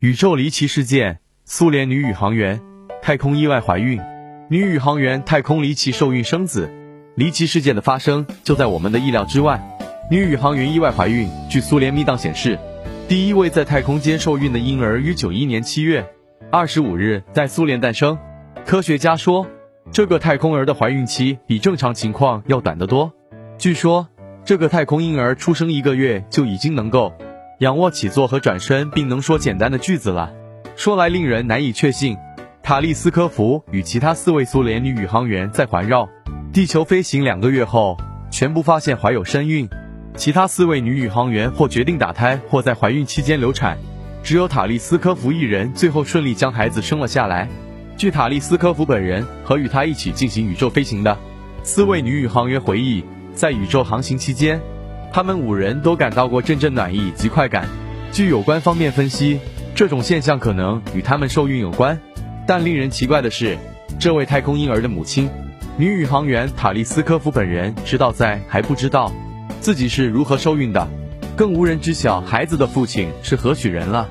宇宙离奇事件：苏联女宇航员太空意外怀孕。女宇航员太空离奇受孕生子，离奇事件的发生就在我们的意料之外。女宇航员意外怀孕。据苏联密档显示，第一位在太空间受孕的婴儿于九一年七月二十五日在苏联诞生。科学家说，这个太空儿的怀孕期比正常情况要短得多。据说，这个太空婴儿出生一个月就已经能够。仰卧起坐和转身，并能说简单的句子了。说来令人难以确信，塔利斯科夫与其他四位苏联女宇航员在环绕地球飞行两个月后，全部发现怀有身孕。其他四位女宇航员或决定打胎，或在怀孕期间流产。只有塔利斯科夫一人最后顺利将孩子生了下来。据塔利斯科夫本人和与他一起进行宇宙飞行的四位女宇航员回忆，在宇宙航行期间。他们五人都感到过阵阵暖意及快感。据有关方面分析，这种现象可能与他们受孕有关。但令人奇怪的是，这位太空婴儿的母亲，女宇航员塔利斯科夫本人，直到在还不知道自己是如何受孕的，更无人知晓孩子的父亲是何许人了。